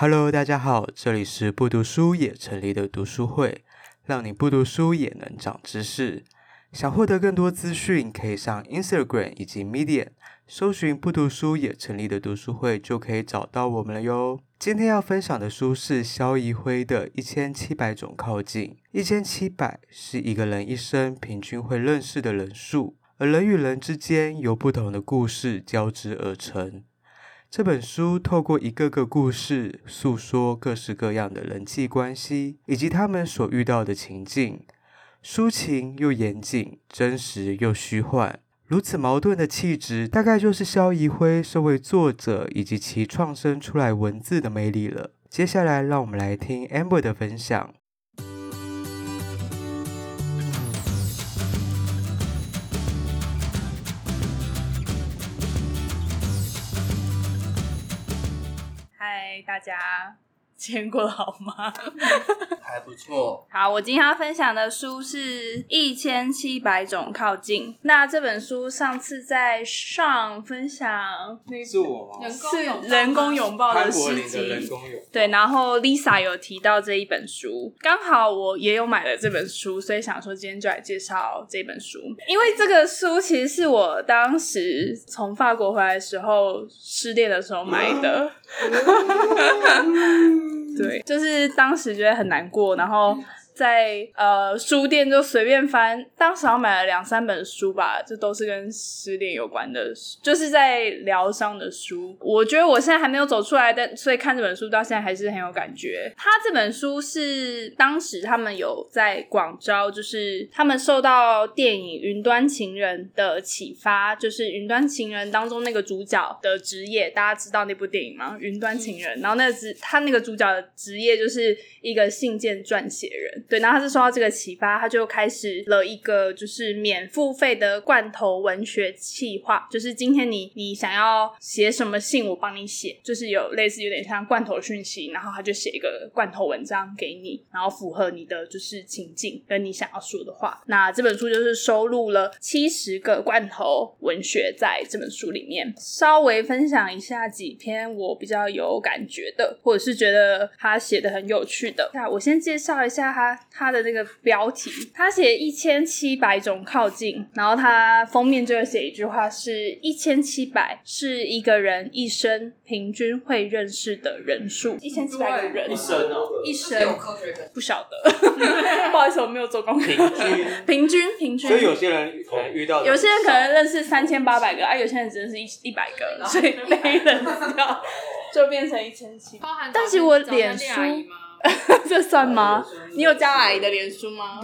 Hello，大家好，这里是不读书也成立的读书会，让你不读书也能长知识。想获得更多资讯，可以上 Instagram 以及 Medium，搜寻不读书也成立的读书会，就可以找到我们了哟。今天要分享的书是萧怡辉的《一千七百种靠近》。一千七百是一个人一生平均会认识的人数，而人与人之间由不同的故事交织而成。这本书透过一个个故事，诉说各式各样的人际关系，以及他们所遇到的情境。抒情又严谨，真实又虚幻，如此矛盾的气质，大概就是萧怡辉身为作者以及其创生出来文字的魅力了。接下来，让我们来听 Amber 的分享。大家。今天过得好吗？还不错。好，我今天要分享的书是《一千七百种靠近》。那这本书上次在上分享，是我吗？是人工拥抱的诗集。对，然后 Lisa 有提到这一本书，刚好我也有买了这本书，所以想说今天就来介绍这本书。因为这个书其实是我当时从法国回来的时候失恋的时候买的。对，就是当时觉得很难过，然后。在呃书店就随便翻，当时好像买了两三本书吧，这都是跟失恋有关的，就是在疗伤的书。我觉得我现在还没有走出来，但所以看这本书到现在还是很有感觉。他这本书是当时他们有在广招，就是他们受到电影《云端情人》的启发，就是《云端情人》当中那个主角的职业，大家知道那部电影吗？《云端情人》，然后那个职他那个主角的职业就是一个信件撰写人。对，然后他是受到这个启发，他就开始了一个就是免付费的罐头文学企划，就是今天你你想要写什么信，我帮你写，就是有类似有点像罐头讯息，然后他就写一个罐头文章给你，然后符合你的就是情境跟你想要说的话。那这本书就是收录了七十个罐头文学在这本书里面，稍微分享一下几篇我比较有感觉的，或者是觉得他写的很有趣的。那我先介绍一下他。他的这个标题，他写一千七百种靠近，然后他封面就会写一句话，是一千七百是一个人一生平均会认识的人数，一千七百个人，一生哦，一生。不晓得，不好意思，我没有做功课，平均。平均平均，所以有些人可能遇到，有些人可能认识三千八百个，啊，有些人只认识一一百个，所以没人知道，就变成一千七，但是我脸书。这算吗？你有加阿姨的脸书吗？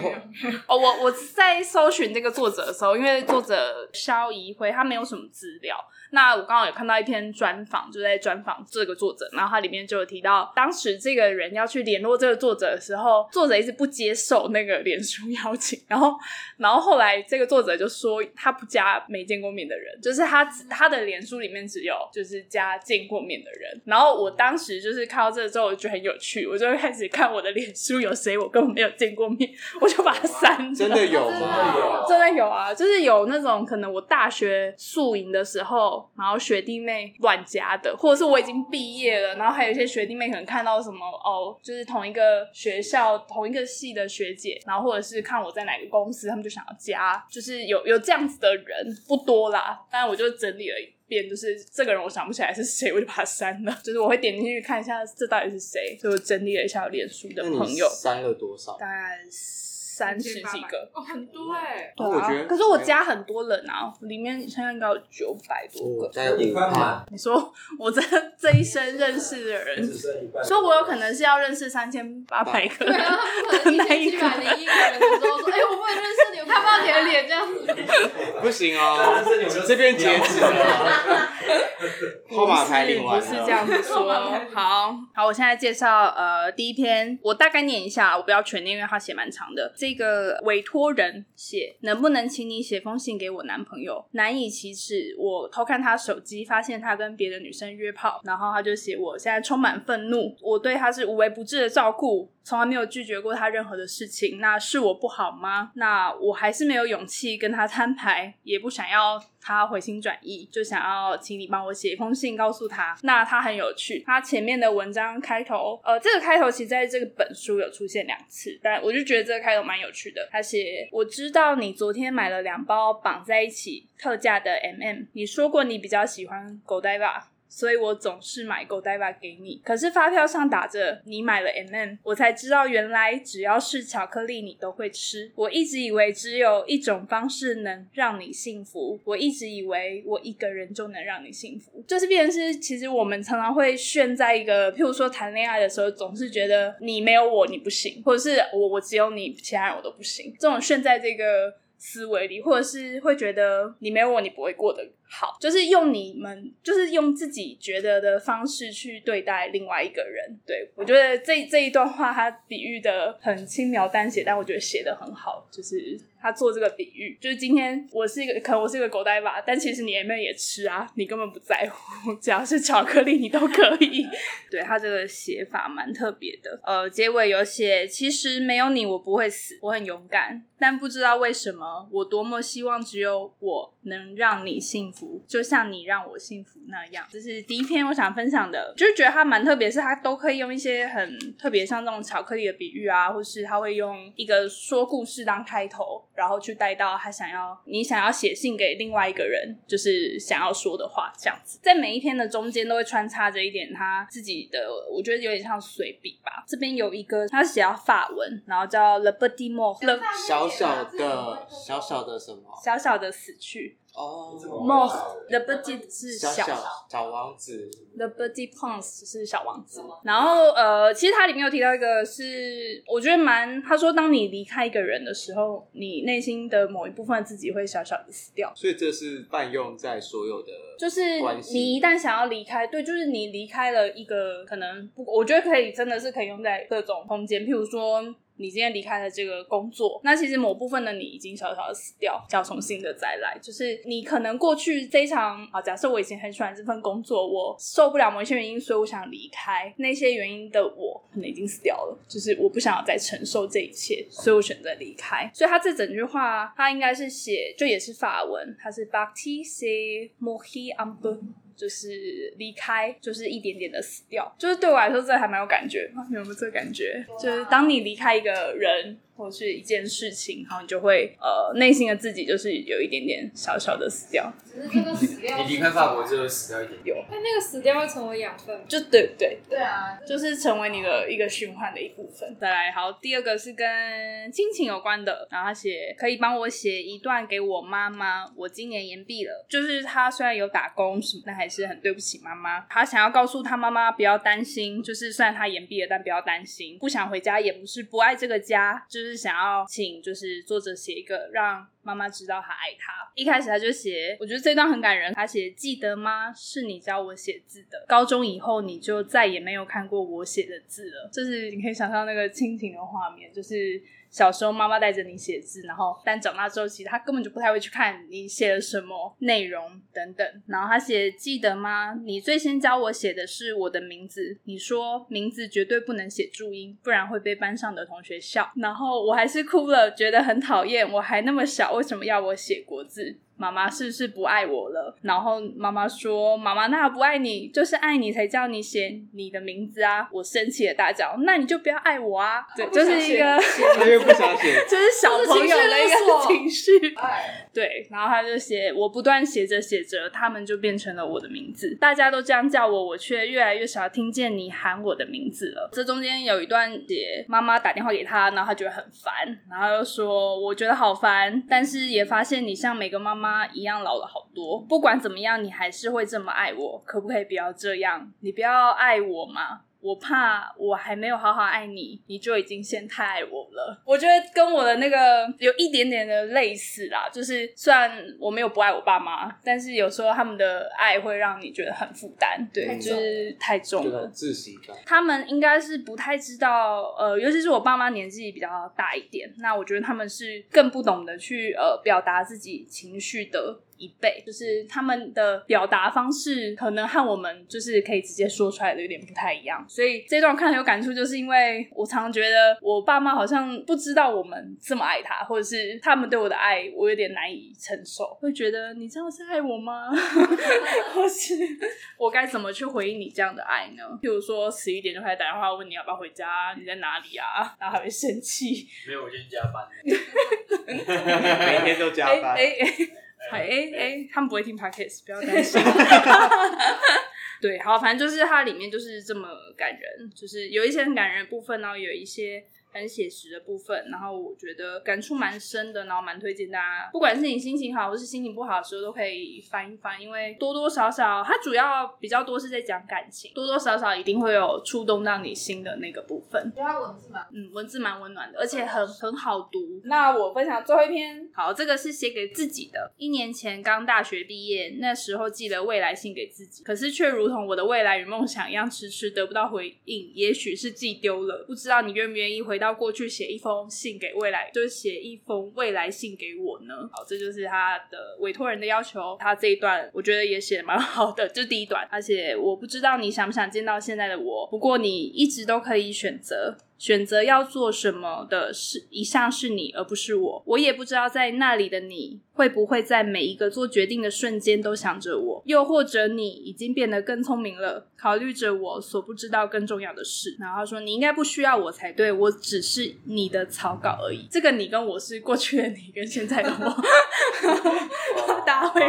哦，我我在搜寻这个作者的时候，因为作者肖怡辉他没有什么资料。那我刚好有看到一篇专访，就在专访这个作者，然后他里面就有提到，当时这个人要去联络这个作者的时候，作者一直不接受那个脸书邀请，然后，然后后来这个作者就说他不加没见过面的人，就是他他的脸书里面只有就是加见过面的人。然后我当时就是看到这个之后，我就觉得很有趣，我就开始看我的脸书有谁我根本没有见过面，我就把它删了。真的有吗？真的有，真的有啊，就是有那种可能我大学宿营的时候。然后学弟妹乱加的，或者是我已经毕业了，然后还有一些学弟妹可能看到什么哦，就是同一个学校同一个系的学姐，然后或者是看我在哪个公司，他们就想要加，就是有有这样子的人不多啦。但我就整理了一遍，就是这个人我想不起来是谁，我就把他删了。就是我会点进去看一下这到底是谁，就整理了一下脸书的朋友，删了多少？大概是。三十几个哦，很多哎、欸。对啊，可是我加很多人啊，里面现在应该有九百多个。加五万。你说我这 这一生认识的人，说我有可能是要认识三千八百个。对啊，可能一百零一个人的时候说，哎、欸，我不能认识你，我看不到你的脸这样子。不行哦，这边截止了。号码牌领完。不是这样子说。好好，我现在介绍呃第一篇，我大概念一下，我不要全念，因为它写蛮长的。这个委托人写，能不能请你写封信给我男朋友？难以启齿。我偷看他手机，发现他跟别的女生约炮，然后他就写，我现在充满愤怒，我对他是无微不至的照顾。从来没有拒绝过他任何的事情。那是我不好吗？那我还是没有勇气跟他摊牌，也不想要他回心转意，就想要请你帮我写一封信告诉他。那他很有趣，他前面的文章开头，呃，这个开头其实在这个本书有出现两次，但我就觉得这个开头蛮有趣的。他写：“我知道你昨天买了两包绑在一起特价的 MM，你说过你比较喜欢狗呆吧。”所以我总是买 Godiva 给你，可是发票上打着你买了 MM，我才知道原来只要是巧克力你都会吃。我一直以为只有一种方式能让你幸福，我一直以为我一个人就能让你幸福。就是变成是，其实我们常常会炫在一个，譬如说谈恋爱的时候，总是觉得你没有我你不行，或者是我我只有你，其他人我都不行。这种炫在这个思维里，或者是会觉得你没有我你不会过得好，就是用你们，就是用自己觉得的方式去对待另外一个人。对，我觉得这这一段话，他比喻的很轻描淡写，但我觉得写的很好。就是他做这个比喻，就是今天我是一个，可能我是一个狗呆吧，但其实你也没有也吃啊，你根本不在乎，只要是巧克力你都可以。对，他这个写法蛮特别的。呃，结尾有写，其实没有你我不会死，我很勇敢，但不知道为什么，我多么希望只有我能让你幸福。就像你让我幸福那样，这是第一篇我想分享的，就是觉得它蛮特别，是它都可以用一些很特别，像这种巧克力的比喻啊，或是他会用一个说故事当开头，然后去带到他想要你想要写信给另外一个人，就是想要说的话，这样子，在每一篇的中间都会穿插着一点他自己的，我觉得有点像随笔吧。这边有一个他写到法文，然后叫 Le Petit Mort，小小的小小的什么？小小的死去。哦，Mort，Le Petit 是小小小王子，The Petit Prince 是小王子。然后呃，其实它里面有提到一个是，是我觉得蛮，他说当你离开一个人的时候，你内心的某一部分自己会小小的死掉。所以这是泛用在所有的，就是你一旦想要离开，对，就是你离开了一个可能不，我觉得可以真的是可以用在各种空间，譬如说。你今天离开了这个工作，那其实某部分的你已经小小的死掉，要重新的再来。就是你可能过去非常啊，假设我以前很喜欢这份工作，我受不了某一些原因，所以我想离开。那些原因的我可能已经死掉了，就是我不想要再承受这一切，所以我选择离开。所以他这整句话，他应该是写，就也是法文，他是 Partir c'est mourir un peu。就是离开，就是一点点的死掉，就是对我来说，这还蛮有感觉。你有没有这个感觉？就是当你离开一个人。或是一件事情，然后你就会呃，内心的自己就是有一点点小小的死掉。只是这个死掉，你离开法国之后死掉一点。有，但那个死掉会成为养分，就对对对啊，就是成为你的一个循环的一部分。再来，好，第二个是跟亲情有关的，然后他写可以帮我写一段给我妈妈。我今年延毕了，就是他虽然有打工什么，但还是很对不起妈妈。他想要告诉他妈妈不要担心，就是虽然他延毕了，但不要担心。不想回家也不是不爱这个家，就是。就是想要请，就是作者写一个让妈妈知道他爱他。一开始他就写，我觉得这段很感人。他写：“记得吗？是你教我写字的。高中以后，你就再也没有看过我写的字了。”就是你可以想象那个亲情的画面，就是。小时候妈妈带着你写字，然后但长大之后，其实他根本就不太会去看你写了什么内容等等。然后他写，记得吗？你最先教我写的是我的名字，你说名字绝对不能写注音，不然会被班上的同学笑。然后我还是哭了，觉得很讨厌。我还那么小，为什么要我写国字？妈妈是不是不爱我了？然后妈妈说：“妈妈那不爱你，就是爱你才叫你写你的名字啊！”我生气的大叫：“那你就不要爱我啊！”对，就是一个，他又不想写，就是小朋友的一个情绪。对，然后他就写，我不断写着写着，他们就变成了我的名字。大家都这样叫我，我却越来越少听见你喊我的名字了。这中间有一段写妈妈打电话给他，然后他觉得很烦，然后又说：“我觉得好烦，但是也发现你像每个妈妈。”妈一样老了好多，不管怎么样，你还是会这么爱我，可不可以不要这样？你不要爱我吗？我怕我还没有好好爱你，你就已经先太爱我了。我觉得跟我的那个有一点点的类似啦，就是虽然我没有不爱我爸妈，但是有时候他们的爱会让你觉得很负担，对，就是太重了，窒息感。他们应该是不太知道，呃，尤其是我爸妈年纪比较大一点，那我觉得他们是更不懂得去呃表达自己情绪的。一辈，就是他们的表达方式可能和我们就是可以直接说出来的有点不太一样，所以这段看很有感触，就是因为我常常觉得我爸妈好像不知道我们这么爱他，或者是他们对我的爱我有点难以承受，会觉得你这样是爱我吗？或是我该怎么去回应你这样的爱呢？譬如说十一点就开始打电话问你要不要回家，你在哪里啊？然后还会生气，没有，我今天加班。每天都加班。哎哎哎，他们不会听 Podcast，不要担心。对，好，反正就是它里面就是这么感人，就是有一些很感人的部分，然后有一些。很写实的部分，然后我觉得感触蛮深的，然后蛮推荐大家，不管是你心情好或是心情不好的时候，都可以翻一翻，因为多多少少它主要比较多是在讲感情，多多少少一定会有触动到你心的那个部分。觉得它文字蛮，嗯，文字蛮温暖的，而且很很好读。那我分享最后一篇，好，这个是写给自己的。一年前刚大学毕业，那时候寄了未来信给自己，可是却如同我的未来与梦想一样，迟迟得不到回应。也许是寄丢了，不知道你愿不愿意回到。要过去写一封信给未来，就是写一封未来信给我呢。好，这就是他的委托人的要求。他这一段我觉得也写的蛮好的，这是第一段。而且我不知道你想不想见到现在的我，不过你一直都可以选择。选择要做什么的是一向是你，而不是我。我也不知道在那里的你会不会在每一个做决定的瞬间都想着我，又或者你已经变得更聪明了，考虑着我所不知道更重要的事。然后他说：“你应该不需要我才对，我只是你的草稿而已。”这个你跟我是过去的你跟现在的我，大家会。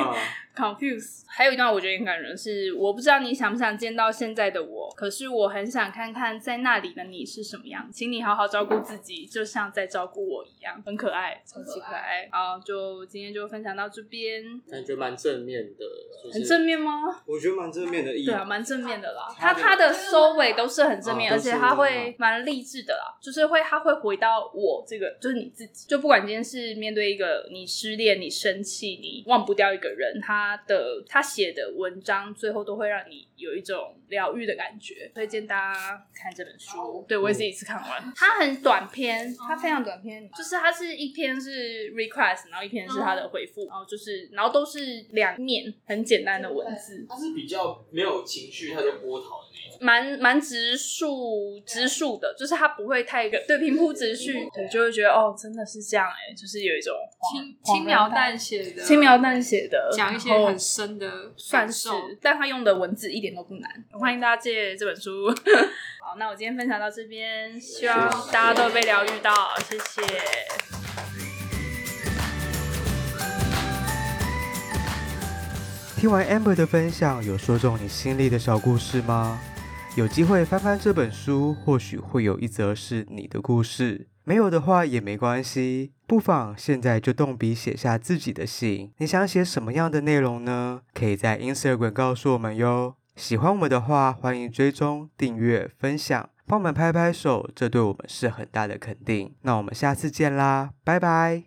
Confuse，还有一段我觉得很感人，是我不知道你想不想见到现在的我，可是我很想看看在那里的你是什么样，请你好好照顾自己，就像在照顾我一样，很可爱，超级可爱。好，就今天就分享到这边，感觉蛮正面的，很正面吗？我觉得蛮正面的意义，对啊，蛮正面的啦。他他的收尾都是很正面，而且他会蛮励志的啦，就是会他会回到我这个，就是你自己，就不管今天是面对一个你失恋、你生气、你忘不掉一个人，他的他写的文章最后都会让你有一种疗愈的感觉，推荐大家看这本书。对，我也是一次看完，嗯、它很短篇，它非常短篇，就是它是一篇是 request，然后一篇是他的回复，然后就是然后都是两面很简单的文字。它是比较没有情绪，它就波涛的那种，蛮蛮直述直述的，就是它不会太个对平铺直叙，对，就会觉得哦，真的是这样哎、欸，就是有一种轻轻描淡写的，轻描淡写的讲一些。很深的算是，但他用的文字一点都不难。欢迎大家借这本书。好，那我今天分享到这边，希望大家都被疗愈到，谢谢。听完 Amber 的分享，有说中你心里的小故事吗？有机会翻翻这本书，或许会有一则是你的故事。没有的话也没关系，不妨现在就动笔写下自己的信。你想写什么样的内容呢？可以在 Instagram 告诉我们哟。喜欢我们的话，欢迎追踪、订阅、分享，帮我们拍拍手，这对我们是很大的肯定。那我们下次见啦，拜拜。